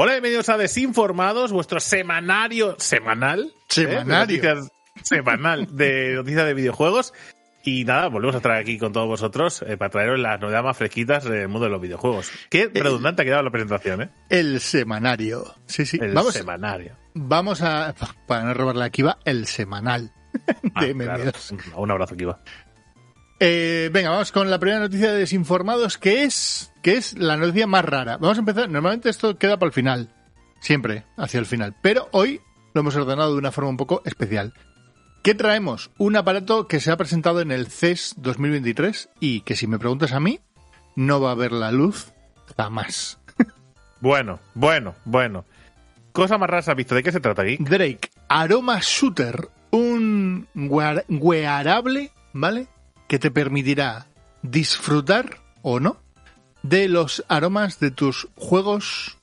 Hola, bienvenidos a Desinformados, vuestro semanario semanal. ¿eh? Semanario. De semanal de noticias de videojuegos. Y nada, volvemos a estar aquí con todos vosotros eh, para traeros las novedades más fresquitas del mundo de los videojuegos. Qué redundante ha quedado la presentación, ¿eh? El semanario. Sí, sí. El vamos, semanario. vamos a, para no robarle aquí va, el semanal Ah, de claro. MMOs. Un- Un abrazo, Kiva. Eh, venga, vamos con la primera noticia de Desinformados, que es, que es la noticia más rara. Vamos a empezar, normalmente esto queda para el final, siempre hacia el final, pero hoy lo hemos ordenado de una forma un poco especial. ¿Qué traemos? Un aparato que se ha presentado en el CES 2023 y que si me preguntas a mí, no va a ver la luz jamás. Bueno, bueno, bueno. Cosa más rara has visto. ¿De qué se trata aquí? Drake Aroma Shooter, un wear- wearable, ¿vale? Que te permitirá disfrutar o no de los aromas de tus juegos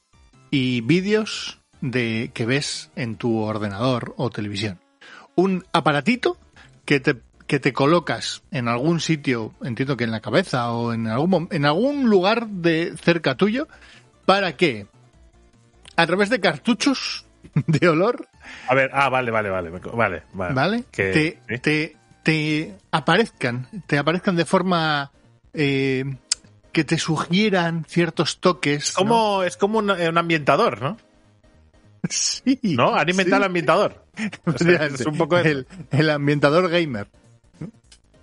y vídeos de que ves en tu ordenador o televisión. Un aparatito que te que te colocas en algún sitio, entiendo que en la cabeza o en algún en algún lugar de cerca tuyo para que a través de cartuchos de olor A ver, ah, vale, vale, vale. Vale, vale. ¿vale? Que- te, te aparezcan, te aparezcan de forma eh, que te sugieran ciertos toques. ¿no? Como, Es como un, un ambientador, ¿no? Sí. ¿No? Han inventado el sí. ambientador. O sea, es un poco el, el ambientador gamer.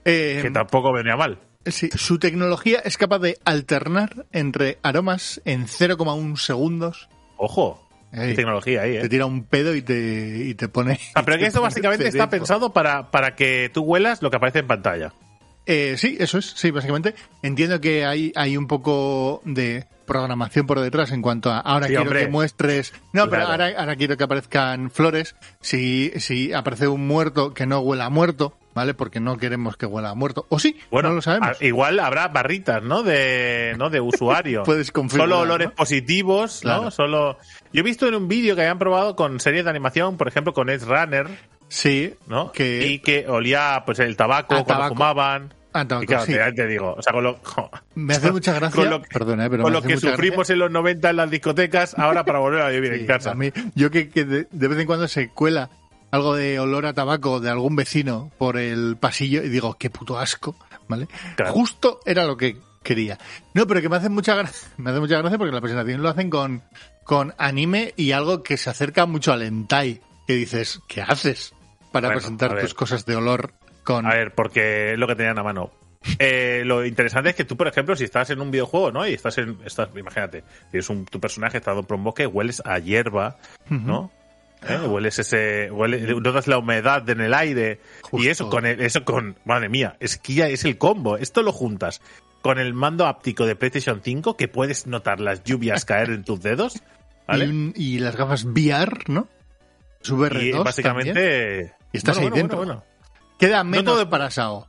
Eh, Que tampoco venía mal. sí, su tecnología es capaz de alternar entre aromas en 0,1 segundos. Ojo. Ey, Qué tecnología ahí, te ¿eh? tira un pedo y te, y te pone. Ah, pero que esto básicamente está pensado para, para que tú huelas lo que aparece en pantalla. Eh, sí, eso es, sí, básicamente. Entiendo que hay, hay un poco de programación por detrás en cuanto a ahora Sí, quiero hombre. que muestres. No, pero ahora, ahora quiero que aparezcan flores. Si, si aparece un muerto que no huela a muerto, ¿vale? Porque no queremos que huela a muerto. O sí, Bueno, no lo sabemos. a- igual habrá barritas, ¿no? De, ¿no? de usuario. Puedes configurar, Solo olores ¿no? positivos, ¿no? Solo. Yo he visto en un vídeo que habían probado con series de animación, por ejemplo, con Edge Runner, Sí, ¿no? que Y que olía, pues, el tabaco A cuando tabaco. fumaban. Ah, tabaco, y claro, sí. te, te digo, o sea, con lo, me hace mucha gracia. con lo, Perdona, eh, pero con me lo hace que mucha sufrimos en los 90 en las discotecas, ahora para volver a vivir en casa. a mí- yo que, que de, de vez en cuando se cuela algo de olor a tabaco de algún vecino por el pasillo y digo, qué puto asco, ¿vale? Claro. Justo era lo que quería. No, pero que me hace mucha gracia, me hace mucha gracia porque en la presentación lo hacen con, con anime y algo que se acerca mucho al hentai, que dices, ¿qué haces para Bueno, presentar tus cosas de olor con... A ver, porque es lo que tenían a mano. Eh, lo interesante es que tú, por ejemplo, si estás en un videojuego, ¿no? Y estás en. Estás, imagínate, tienes un, tu personaje está por un bosque, hueles a hierba, ¿no? ¿Eh? Hueles ese. Hueles, notas la humedad en el aire. Justo. Y eso con el, eso con. Madre mía, es que ya es el combo. Esto lo juntas con el mando áptico de PlayStation 5, que puedes notar las lluvias caer en tus dedos. ¿Vale? y, las gafas VR, ¿no? Su VR2 Y también. básicamente. Y estás Bueno, ahí bueno, dentro. bueno. Queda menos todo- para Sao.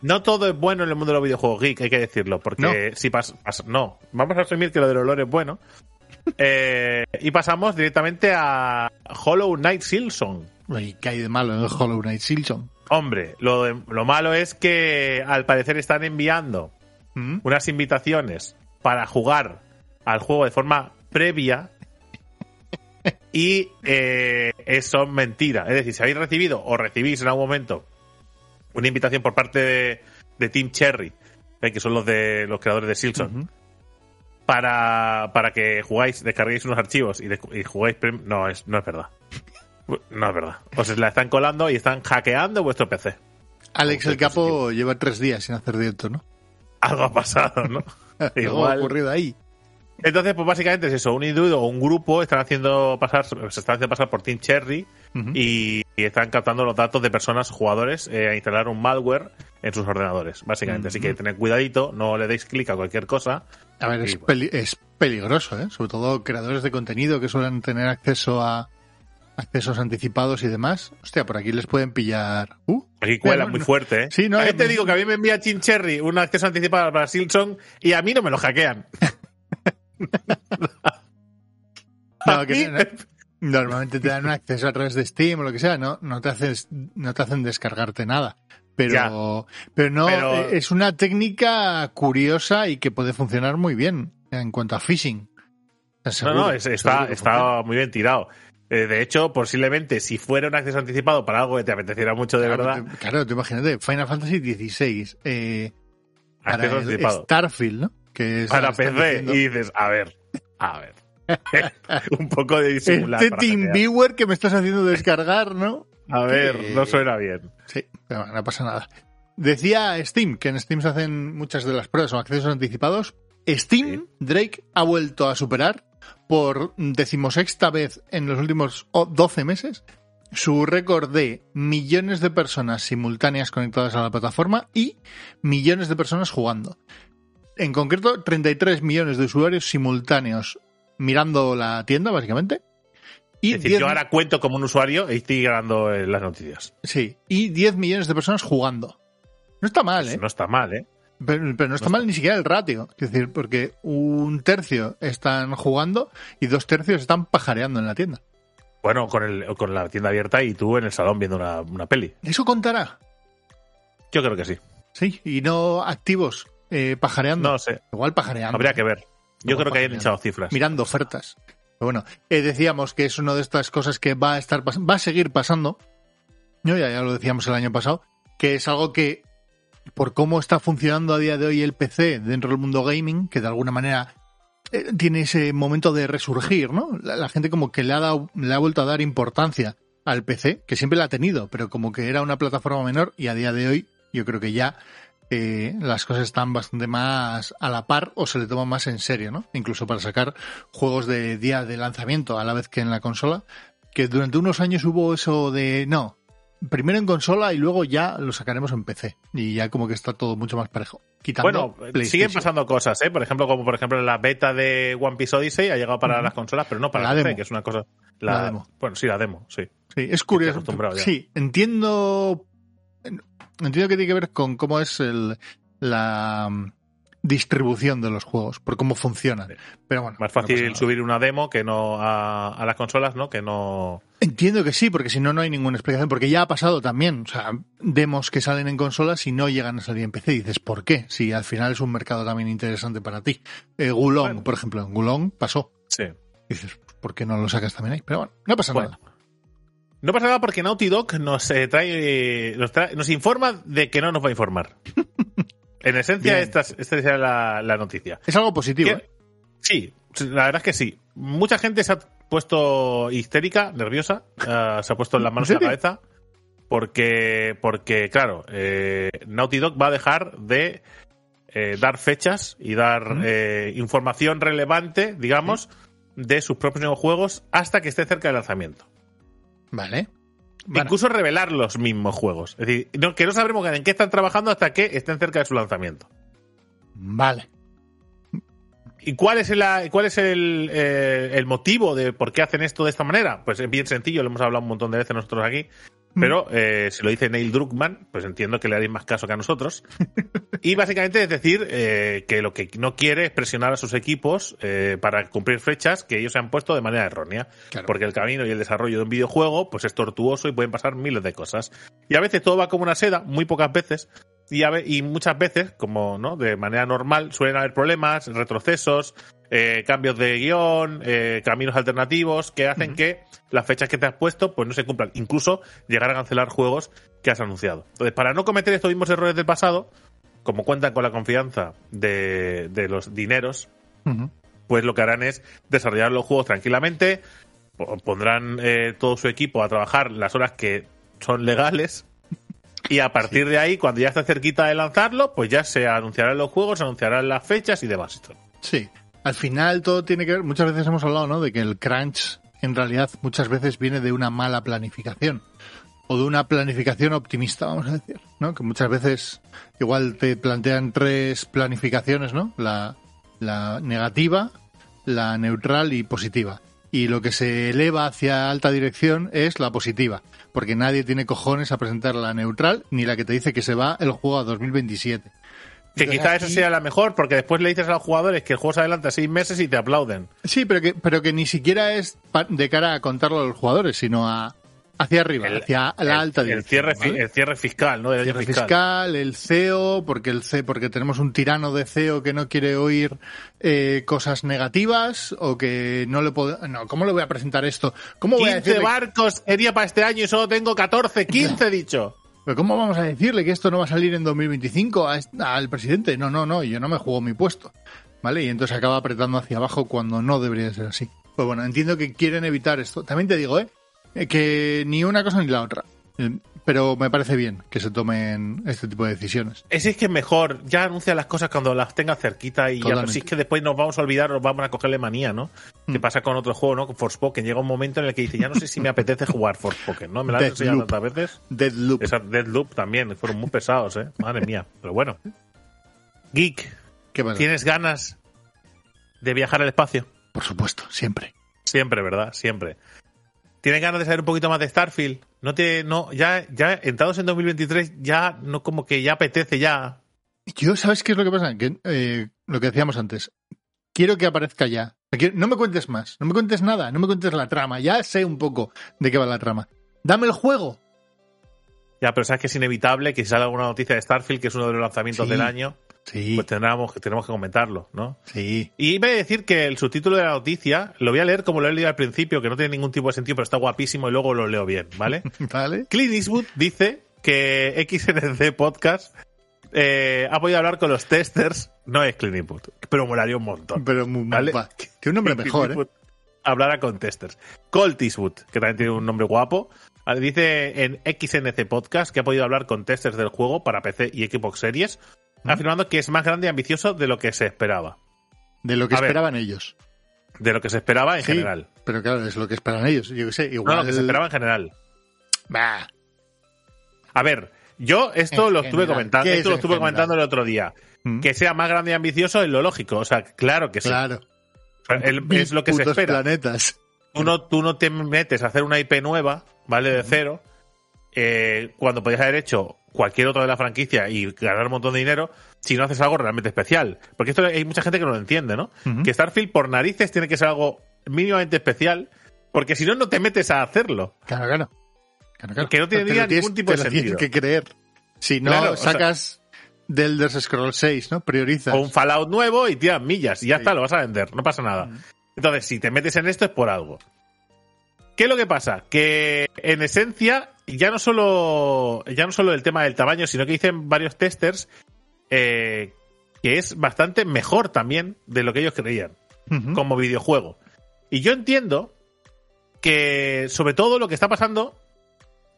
No todo es bueno en el mundo de los videojuegos geek, hay que decirlo, porque si pas, pas- no, vamos a asumir que lo del olor es bueno. Eh, y pasamos directamente a Hollow Knight Silson. ¿Qué hay de malo en el Hollow Knight Silson? Hombre, lo, de- lo malo es que al parecer están enviando ¿Mm? unas invitaciones para jugar al juego de forma previa y eh, es- son mentiras. Es decir, si habéis recibido o recibís en algún momento una invitación por parte de, de Team Cherry, eh, que son los de los creadores de Silson. Para, para que jugáis, descarguéis unos archivos y, de- y jugáis. No es, no es verdad. No es verdad. Os la están colando y están hackeando vuestro PC. Alex el. Capo lleva tres días sin hacer directo, ¿no? Algo ha pasado, ¿no? Algo ha Igual. ocurrido ahí. Entonces, pues básicamente es eso, un individuo o un grupo están haciendo pasar, se están haciendo pasar por Team Cherry y, y están captando los datos de personas, jugadores, eh, a instalar un malware en sus ordenadores, básicamente. Así que tened cuidadito, no le deis clic a cualquier cosa. A ver, es, bueno. peli- es peligroso, ¿eh? Sobre todo creadores de contenido que suelen tener acceso a accesos anticipados y demás. Hostia, por aquí les pueden pillar. Uh, Aquí cuela muy fuerte, ¿eh? Sí, no, A eh, te digo que a mí me envía Team Cherry un acceso anticipado para Silson y a mí no me lo hackean. No, que normalmente te dan un acceso a través de Steam o lo que sea, no, no te haces, no te hacen descargarte nada. Pero, pero no, Pero- eh, es una técnica curiosa y que puede funcionar muy bien en cuanto a phishing. No, Seguro, no, es- está, está muy bien tirado. Eh, de hecho, posiblemente si fuera un acceso anticipado para algo que te apeteciera mucho de Claro, verdad, te- Claro, te imagínate, Final Fantasy XVI, eh, para acceso el anticipado. Starfield, ¿no? Que es- Para PC y dices, a ver, a ver. un poco de disimular. Este TeamViewer que me estás haciendo descargar, ¿no? A ver, que- no suena bien. Sí, pero no pasa nada. Decía Steam que en Steam se hacen muchas de las pruebas o accesos anticipados. Steam, Sí. Drake, ha vuelto a superar por decimosexta vez en los últimos oh, 12 meses su récord de millones de personas simultáneas conectadas a la plataforma y millones de personas jugando. En concreto, 33 millones de usuarios simultáneos mirando la tienda, básicamente. Y Es decir, 10 yo ahora cuento como un usuario y estoy ganando eh, las noticias. Sí, y 10 millones de personas jugando. No está mal, ¿eh? No está mal, ¿eh? Pero, pero no está mal ni siquiera el ratio. Es decir, porque un tercio están jugando y dos tercios están pajareando en la tienda. Bueno, con, el, con la tienda abierta y tú en el salón viendo una, una peli. ¿Eso contará? Yo creo que sí. Sí, y no activos eh, pajareando. No sé, Igual pajareando. habría que ver. Yo creo que hayan echado cifras. Mirando ofertas. Pero bueno, eh, decíamos que es una de estas cosas que va a estar va a seguir pasando. Yo ya, ya lo decíamos el año pasado, que es algo que por cómo está funcionando a día de hoy el PC dentro del mundo gaming, que de alguna manera eh, tiene ese momento de resurgir, ¿no? La, la gente como que le ha dado, le ha vuelto a dar importancia al PC, que siempre la ha tenido, pero como que era una plataforma menor y a día de hoy yo creo que ya eh, las cosas están bastante más a la par o se le toma más en serio, ¿no? Incluso para sacar juegos de día de lanzamiento a la vez que en la consola, que durante unos años hubo eso de no, primero en consola y luego ya lo sacaremos en PC y ya como que está todo mucho más parejo. Quitando Bueno, siguen pasando cosas, ¿eh? Por ejemplo, como por ejemplo la beta de One Piece Odyssey ha llegado para las consolas, pero no para La PC, demo. que es una cosa... La demo. Bueno, sí, la demo, sí. Sí, es curioso. Sí, entiendo. Entiendo que tiene que ver con cómo es el, la mm, distribución de los juegos, por cómo funcionan. Sí. Pero bueno. Más fácil subir una demo que no a, a las consolas, ¿no? Que no... Entiendo que sí, porque si no, no hay ninguna explicación. Porque ya ha pasado también. O sea, demos que salen en consolas y no llegan a salir en PC. Y dices, ¿por qué? Si al final es un mercado también interesante para ti. Eh, Gulong, Bueno. por ejemplo, en Gulong pasó. Sí. Y dices, ¿por qué no lo sacas también ahí? Pero bueno, no pasa Bueno. nada. No pasa nada porque Naughty Dog nos eh, trae, nos trae- nos informa de que no nos va a informar. En esencia, Bien. esta, es- esta es la, la noticia. Es algo positivo. ¿eh? Sí, la verdad es que sí. Mucha gente se ha puesto histérica, nerviosa, eh, se ha puesto las manos ¿En la cabeza, porque, porque claro, eh, Naughty Dog va a dejar de eh, dar fechas y dar eh, información relevante, digamos, de sus propios juegos hasta que esté cerca del lanzamiento. Vale. Bueno, Incluso revelar los mismos juegos. Es decir, no- que no sabremos en qué están trabajando hasta que estén cerca de su lanzamiento. Vale. ¿Y cuál es, el, cuál es el, eh, el motivo de por qué hacen esto de esta manera? Pues es bien sencillo, lo hemos hablado un montón de veces nosotros aquí. Pero eh, si lo dice Neil Druckmann, pues entiendo que le haréis más caso que a nosotros. Y básicamente es decir eh, que lo que no quiere es presionar a sus equipos eh, para cumplir fechas que ellos se han puesto de manera errónea. Claro. Porque el camino y el desarrollo de un videojuego pues es tortuoso y pueden pasar miles de cosas. Y a veces todo va como una seda, muy pocas veces. Y, a y muchas veces, como no de manera normal, suelen haber problemas, retrocesos, eh, cambios de guion, eh, caminos alternativos que hacen que las fechas que te has puesto pues no se cumplan. Incluso llegar a cancelar juegos que has anunciado. Entonces, para no cometer estos mismos errores del pasado, como cuentan con la confianza de, de los dineros, pues lo que harán es desarrollar los juegos tranquilamente, po- pondrán eh, todo su equipo a trabajar las horas que son legales y a partir de ahí, cuando ya está cerquita de lanzarlo, pues ya se anunciarán los juegos, se anunciarán las fechas y demás. Sí. al final todo tiene que ver, muchas veces hemos hablado, ¿no? De que el crunch en realidad muchas veces viene de una mala planificación o de una planificación optimista, vamos a decir, ¿no? Que muchas veces igual te plantean tres planificaciones, ¿no? La, la negativa, la neutral y positiva. Y lo que se eleva hacia alta dirección es la positiva, porque nadie tiene cojones a presentar la neutral ni la que te dice que se va el juego a 2027. Que Entonces, quizá esa aquí- sea la mejor, porque después le dices a los jugadores que el juego se adelanta seis meses y te aplauden. Sí, pero que, pero que ni siquiera es de cara a contarlo a los jugadores, sino a hacia arriba, El- hacia la alta el, dirección. cierre, el cierre fiscal, ¿no? Año cierre fiscal, el CEO, porque el CEO, porque tenemos un tirano de CEO que no quiere oír eh, cosas negativas o que no le puedo, no, ¿cómo le voy a presentar esto? ¿Cómo voy a 15 decirle, barcos quería para este año y solo tengo 14, 15 he dicho. pero cómo vamos a decirle que esto no va a salir en 2025 a al presidente? No, no, no, yo no me juego mi puesto, ¿vale? Y entonces acaba apretando hacia abajo cuando no debería ser así. Pues bueno, entiendo que quieren evitar esto. También te digo, ¿eh? Eh, que ni una cosa ni la otra. Eh, Pero me parece bien que se tomen este tipo de decisiones. Es que es mejor, ya anuncia las cosas cuando las tenga cerquita y ya, si es que después nos vamos a olvidar, nos vamos a cogerle manía, ¿no? Que Mm. pasa con otro juego, ¿no? Con Forspoken. Llega un momento en el que dice, ya no sé si me apetece jugar Forspoken, ¿no? Me lo has enseñado tantas veces. Deadloop. Esa Deadloop también, fueron muy pesados, ¿eh? Madre mía. Pero bueno. Geek, ¿Qué pasa? ¿tienes ganas de viajar al espacio? Por supuesto, siempre. Siempre, ¿verdad? Siempre. ¿Tienes ganas de saber un poquito más de Starfield? No te, no, ya, ya entrados en 2023, ya no como que ya apetece ya. Yo, ¿sabes qué es lo que pasa? Que, eh, lo que decíamos antes. Quiero que aparezca ya. No me cuentes más. No me cuentes nada. No me cuentes la trama. Ya sé un poco de qué va la trama. Dame el juego. Ya, pero sabes que es inevitable que si sale alguna noticia de Starfield, que es uno de los lanzamientos Sí. del año, Sí, pues tendremos, tenemos que comentarlo, ¿no? sí. Y iba a decir que el subtítulo de la noticia lo voy a leer como lo he leído al principio, que no tiene ningún tipo de sentido, pero está guapísimo y luego lo leo bien, ¿vale? ¿Vale? Clint Eastwood dice que XNC Podcast eh, ha podido hablar con los testers, no es Clint Eastwood, pero molaría un montón. Pero muy Vale. va, Tiene un nombre mejor, ¿eh? Hablara con testers. Colt Eastwood, que también tiene un nombre guapo, dice en XNC Podcast que ha podido hablar con testers del juego para PC y Xbox Series, afirmando que es más grande y ambicioso de lo que se esperaba. De lo que A ver. esperaban ellos. De lo que se esperaba en Sí, general. Pero claro, es lo que esperan ellos. Yo qué sé, No, igual. lo que se esperaba en general. Bah, A ver, yo esto En lo estuve general. comentando, ¿Qué esto es lo estuve general? comentando el otro día. Mm. Que sea más grande y ambicioso es lo lógico. O sea, claro que sí. claro. El- es lo que se espera. planetas. Tú no, tú no te metes a hacer una IP nueva, ¿vale? De cero, eh, cuando podías haber hecho cualquier otra de la franquicia y ganar un montón de dinero si no haces algo realmente especial. Porque esto hay mucha gente que no lo entiende, ¿no? Que Starfield por narices tiene que ser algo mínimamente especial, porque si no, no te metes a hacerlo. Claro, claro. Claro, claro. Que no tienes- ningún tipo de tienes sentido. que creer. Si no, Claro, o sea- sacas del Elder Scrolls 6, ¿no? Priorizas. O un Fallout nuevo y tiras millas y ya Sí. está, lo vas a vender, no pasa nada. Entonces, si te metes en esto es por algo. ¿Qué es lo que pasa? Que en esencia, ya no solo, ya no solo el tema del tamaño, sino que dicen varios testers eh, que es bastante mejor también de lo que ellos creían como videojuego. Y yo entiendo que sobre todo lo que está pasando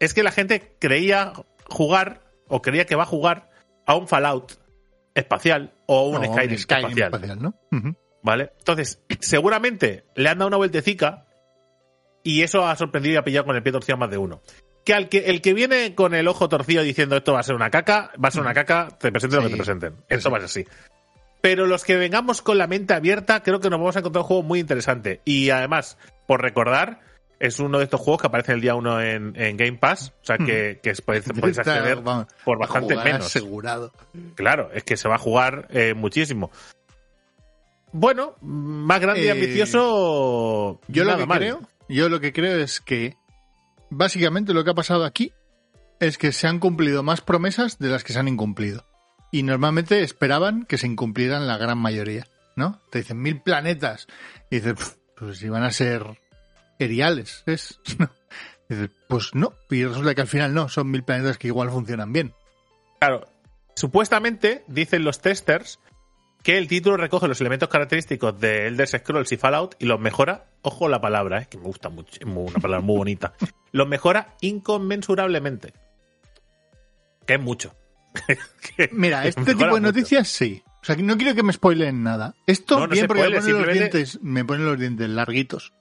es que la gente creía jugar o creía que va a jugar a un Fallout espacial o un O Skyrim, espacial. ¿no? ¿Vale? Entonces, seguramente le han dado una vueltecica y eso ha sorprendido y ha pillado con el pie torcido más de uno. Que al que el que viene con el ojo torcido diciendo esto va a ser una caca, va a ser una caca, te presenten lo que te presenten. Esto va a ser así. Pero los que vengamos con la mente abierta, creo que nos vamos a encontrar un juego muy interesante. Y además, por recordar, es uno de estos juegos que aparece el día 1 en, en Game Pass. O sea que, que podéis, acceder vamos, por bastante menos. Asegurado. Claro, es que se va a jugar eh, muchísimo. Bueno, más grande y Eh, ambicioso. Yo lo que mal. creo, yo lo que creo es que básicamente lo que ha pasado aquí es que se han cumplido más promesas de las que se han incumplido. Y normalmente esperaban que se incumplieran la gran mayoría, ¿no? Te dicen mil planetas. Y dices, "Pf, pues si van a ser eriales, ¿es? Dices, pues no. Y resulta que al final no, son mil planetas que igual funcionan bien. Claro, supuestamente dicen los testers que el título recoge los elementos característicos de Elder Scrolls y Fallout y los mejora, ojo la palabra, eh, que me gusta mucho, es una palabra muy bonita, los mejora inconmensurablemente. Que es mucho. Que Mira, este tipo de mucho. noticias sí, O sea, no quiero que me spoilen nada. Esto No, no bien porque me ponen, los dientes, me ponen los dientes larguitos.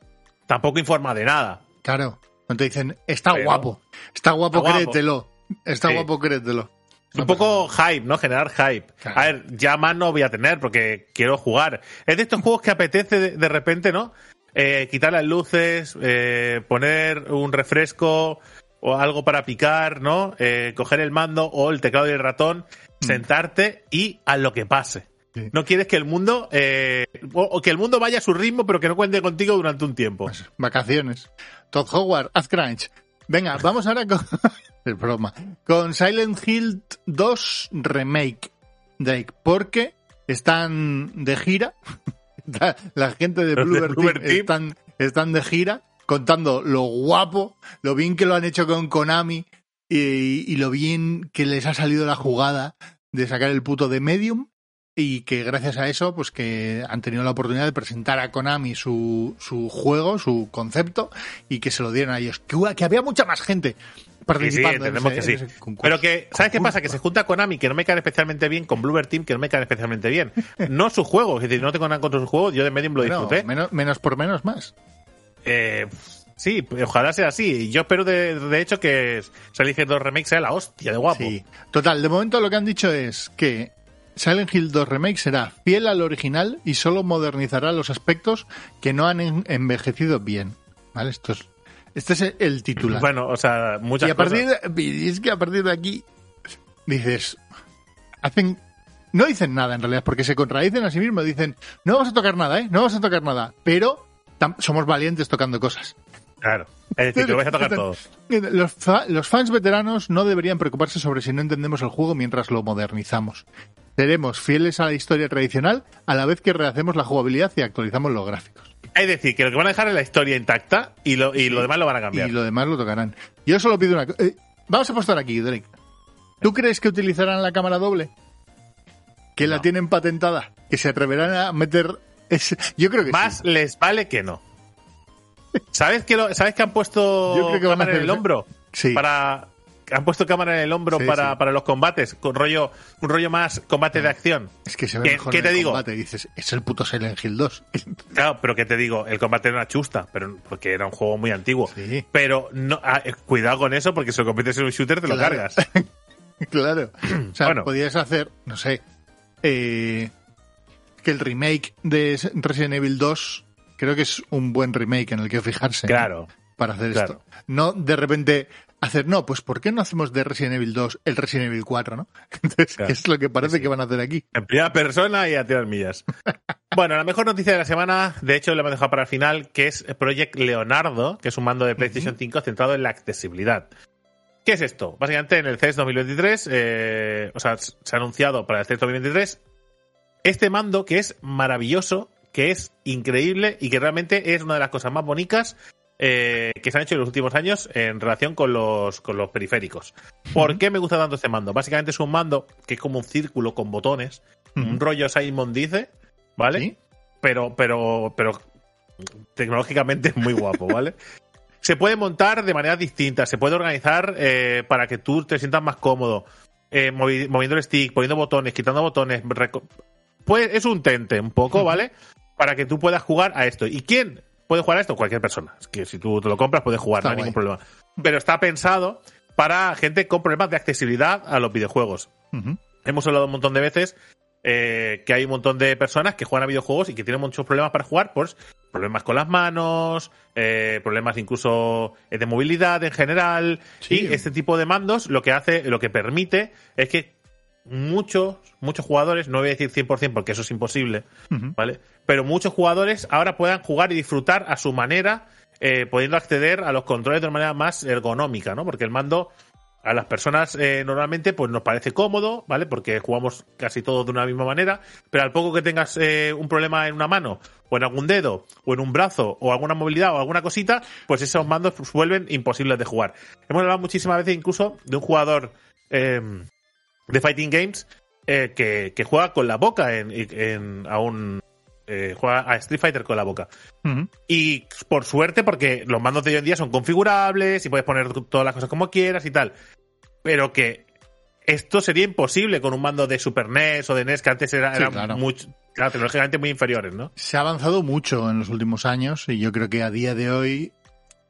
Tampoco informa de nada. Claro. Cuando te dicen, está Pero- guapo. Está guapo, Está guapo. créetelo. Está Sí. guapo, créetelo. Un poco hype, ¿no? Generar hype. Claro. A ver, ya más no voy a tener porque quiero jugar. Es de estos juegos que apetece de, de repente, ¿no? Eh, quitar las luces, eh, poner un refresco o algo para picar, ¿no? Eh, coger el mando o el teclado y el ratón, sentarte y a lo que pase. Sí. No quieres que el mundo, eh, o, o que el mundo vaya a su ritmo, pero que no cuente contigo durante un tiempo. Pues, vacaciones. Todd Howard, haz crunch. Venga, vamos ahora con. es broma. Con Silent Hill 2 Remake. Drake, porque están de gira. La gente de Bluebird Team Team. están, están de gira contando lo guapo, lo bien que lo han hecho con Konami y, y lo bien que les ha salido la jugada de sacar el puto de Medium y que gracias a eso, pues que han tenido la oportunidad de presentar a Konami su, su juego, su concepto, y que se lo dieron a ellos. Que, que había mucha más gente participando. en entendemos ese- que sí. Pero que, ¿sabes qué pasa? Que se junta Konami, que no me cae especialmente bien, con Bluebird Team, que no me cae especialmente bien. No su juego, es decir, no tengo nada contra su juego, yo de Medium lo disfruté. menos, menos por menos más. Eh, sí, ojalá sea así. Yo espero de, de hecho que Silent Hill 2 Remake sea la hostia de guapo. Sí. Total, de momento lo que han dicho es que Silent Hill 2 Remake será fiel al original y solo modernizará los aspectos que no han en- envejecido bien. ¿Vale? Esto es, este es el titular. Bueno, o sea, muchas y a partir cosas. de, y es que a partir de aquí dices hacen no dicen nada en realidad porque se contradicen a sí mismos dicen no vamos a tocar nada eh no vamos a tocar nada pero tam- somos valientes tocando cosas Claro. Es decir, que lo vais a tocar todo. los, fa- los fans veteranos no deberían preocuparse sobre si no entendemos el juego mientras lo modernizamos seremos fieles a la historia tradicional a la vez que rehacemos la jugabilidad y actualizamos los gráficos Es decir, que lo que van a dejar es la historia intacta y lo, y lo demás lo van a cambiar. Y lo demás lo tocarán. Yo solo pido una cosa. vamos a apostar aquí, Drake. ¿Tú crees que utilizarán la cámara doble? Que la tienen patentada. Que se atreverán a meter. ese- Yo creo que Más sí. les vale que no. ¿Sabes que, lo, ¿Sabes que han puesto Yo creo que van a cámara en el hombro? Sí. Para, han puesto cámara en el hombro Sí, para, sí. para los combates, con rollo, un rollo más combate de acción. Es que se ve ¿Qué- mejor qué en te el digo? combate. Dices, es el puto Silent Hill 2. Claro, pero que te digo, el combate era una chusta, pero porque era un juego muy antiguo. Sí. Pero no, ah, eh, cuidado con eso, porque si lo compites en un shooter te lo cargas. claro. O sea, Bueno. podías hacer, no sé, eh, que el remake de Resident Evil 2 creo que es un buen remake en el que fijarse. ¿no? Claro. para hacer Claro. esto. No de repente hacer, no, pues ¿por qué no hacemos de Resident Evil 2 el Resident Evil 4, no? Entonces, Claro. es lo que parece que van a hacer aquí. En primera persona y a tirar millas. Bueno, la mejor noticia de la semana, de hecho, la hemos dejado para el final, que es Project Leonardo, que es un mando de PlayStation 5 centrado en la accesibilidad. ¿Qué es esto? Básicamente, en el CES 2023, eh, o sea, se ha anunciado para el CES 2023 este mando que es maravilloso, que es increíble y que realmente es una de las cosas más bonitas eh, que se han hecho en los últimos años en relación con los, con los periféricos. ¿Por qué me gusta tanto este mando? Básicamente es un mando que es como un círculo con botones, un rollo Simon dice, ¿vale? ¿Sí? Pero, pero, pero tecnológicamente es muy guapo, ¿vale? se puede montar de manera distinta, se puede organizar eh, para que tú te sientas más cómodo, eh, movi- moviendo el stick, poniendo botones, quitando botones. Pues es un tente, un poco, ¿vale? Para que tú puedas jugar a esto. ¿Y quién puede jugar a esto? Cualquier persona. Es que si tú te lo compras, puedes jugar, Está no hay guay. ningún problema. Pero está pensado para gente con problemas de accesibilidad a los videojuegos. Hemos hablado un montón de veces eh, que hay un montón de personas que juegan a videojuegos y que tienen muchos problemas para jugar, pues problemas con las manos, eh, problemas incluso eh, de movilidad en general. Sí. Y este tipo de mandos lo que hace, lo que permite es que muchos, muchos jugadores, no voy a decir 100% porque eso es imposible. ¿vale? Pero muchos jugadores ahora puedan jugar y disfrutar a su manera, eh, pudiendo acceder a los controles de una manera más ergonómica, ¿no? Porque el mando a las personas eh, normalmente pues nos parece cómodo, ¿vale? Porque jugamos casi todos de una misma manera, pero al poco que tengas eh, un problema en una mano, o en algún dedo, o en un brazo, o alguna movilidad, o alguna cosita, pues esos mandos pues, vuelven imposibles de jugar. Hemos hablado muchísimas veces incluso de un jugador eh, de Fighting Games eh, que, que juega con la boca en, en- a un... eh, juega a Street Fighter con la boca. Y por suerte, porque los mandos de hoy en día son configurables y puedes poner todas las cosas como quieras y tal. Pero que esto sería imposible con un mando de Super NES o de NES que antes era, Sí, eran claro. mucho- claro, tecnológicamente muy inferiores, ¿no? Se ha avanzado mucho en los últimos años y yo creo que a día de hoy,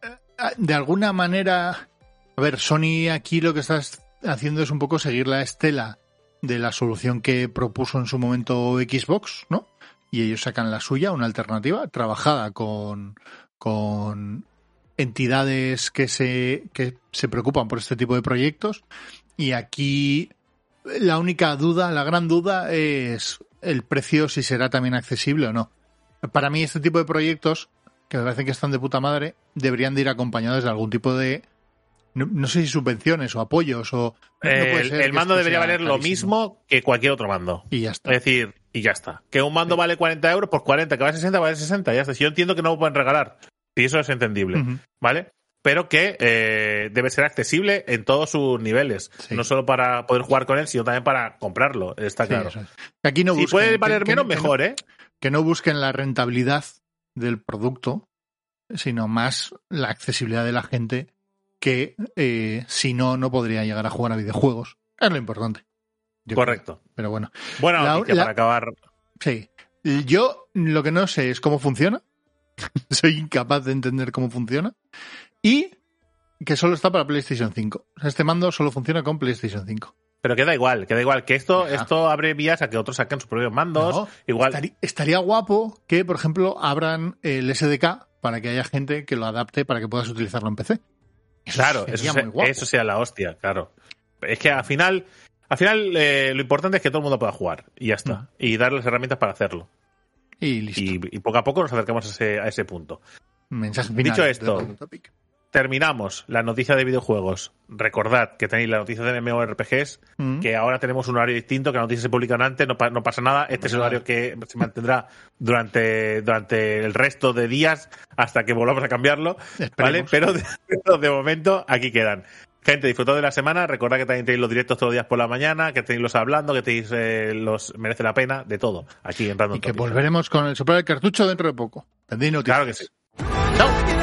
eh, de alguna manera, a ver, Sony aquí lo que está haciendo es un poco seguir la estela de la solución que propuso en su momento Xbox, ¿no? Y ellos sacan la suya, una alternativa trabajada con, con entidades que se, que se preocupan por este tipo de proyectos. Y aquí la única duda, la gran duda es el precio, si será también accesible o no. Para mí este tipo de proyectos, que me parece que están de puta madre, deberían de ir acompañados de algún tipo de, no, no sé si subvenciones o apoyos o... no el mando debería valer lo mismo que cualquier otro mando. Y ya está. Es decir, y ya está. Que un mando vale 40 euros, pues 40. Que vale 60, vale 60. Ya está. Si yo entiendo que no lo pueden regalar. Y eso es entendible. ¿Vale? Pero que eh, debe ser accesible en todos sus niveles. Sí. No solo para poder jugar con él, sino también para comprarlo. Está claro. es. Aquí no si puede valer que- menos, que no- mejor, ¿eh? que no busquen la rentabilidad del producto, sino más la accesibilidad de la gente que eh, si no, no podría llegar a jugar a videojuegos. Es lo importante. Correcto. creo. Pero bueno, Buena La- para acabar. sí. Yo lo que no sé es cómo funciona. Soy incapaz de entender cómo funciona. Y que solo está para PlayStation 5. O sea, Este mando solo funciona con PlayStation 5. Pero queda igual, queda igual. Que esto, esto abre vías a que otros saquen sus propios mandos. No, igual. Estaría guapo que, por ejemplo, abran el SDK para que haya gente que lo adapte para que puedas utilizarlo en PC. Claro, eso, sería sea, muy guapo. eso sea la hostia, claro. Es que al final, al final eh, lo importante es que todo el mundo pueda jugar y ya está. Mm. Y darle las herramientas para hacerlo. Y listo. Y, y poco a poco nos acercamos a ese, a ese punto. Mensaje final. Dicho esto. Terminamos la noticia de videojuegos. Recordad que tenéis la noticia de MMORPGs, Mm. que ahora tenemos un horario distinto, que la noticia se publica antes, no, pa- no pasa nada. Este es el horario que se mantendrá durante, durante el resto de días hasta que volvamos a cambiarlo. ¿Vale? Pero de, pero de momento aquí quedan. Gente, disfrutad de la semana. Recordad que también tenéis los directos todos los días por la mañana, que tenéis los hablando, que tenéis eh, los merece la pena, de todo. Aquí en Random Y que Topics. volveremos con el soplar el cartucho dentro de poco. Tendréis noticias. Claro que sí. Chao.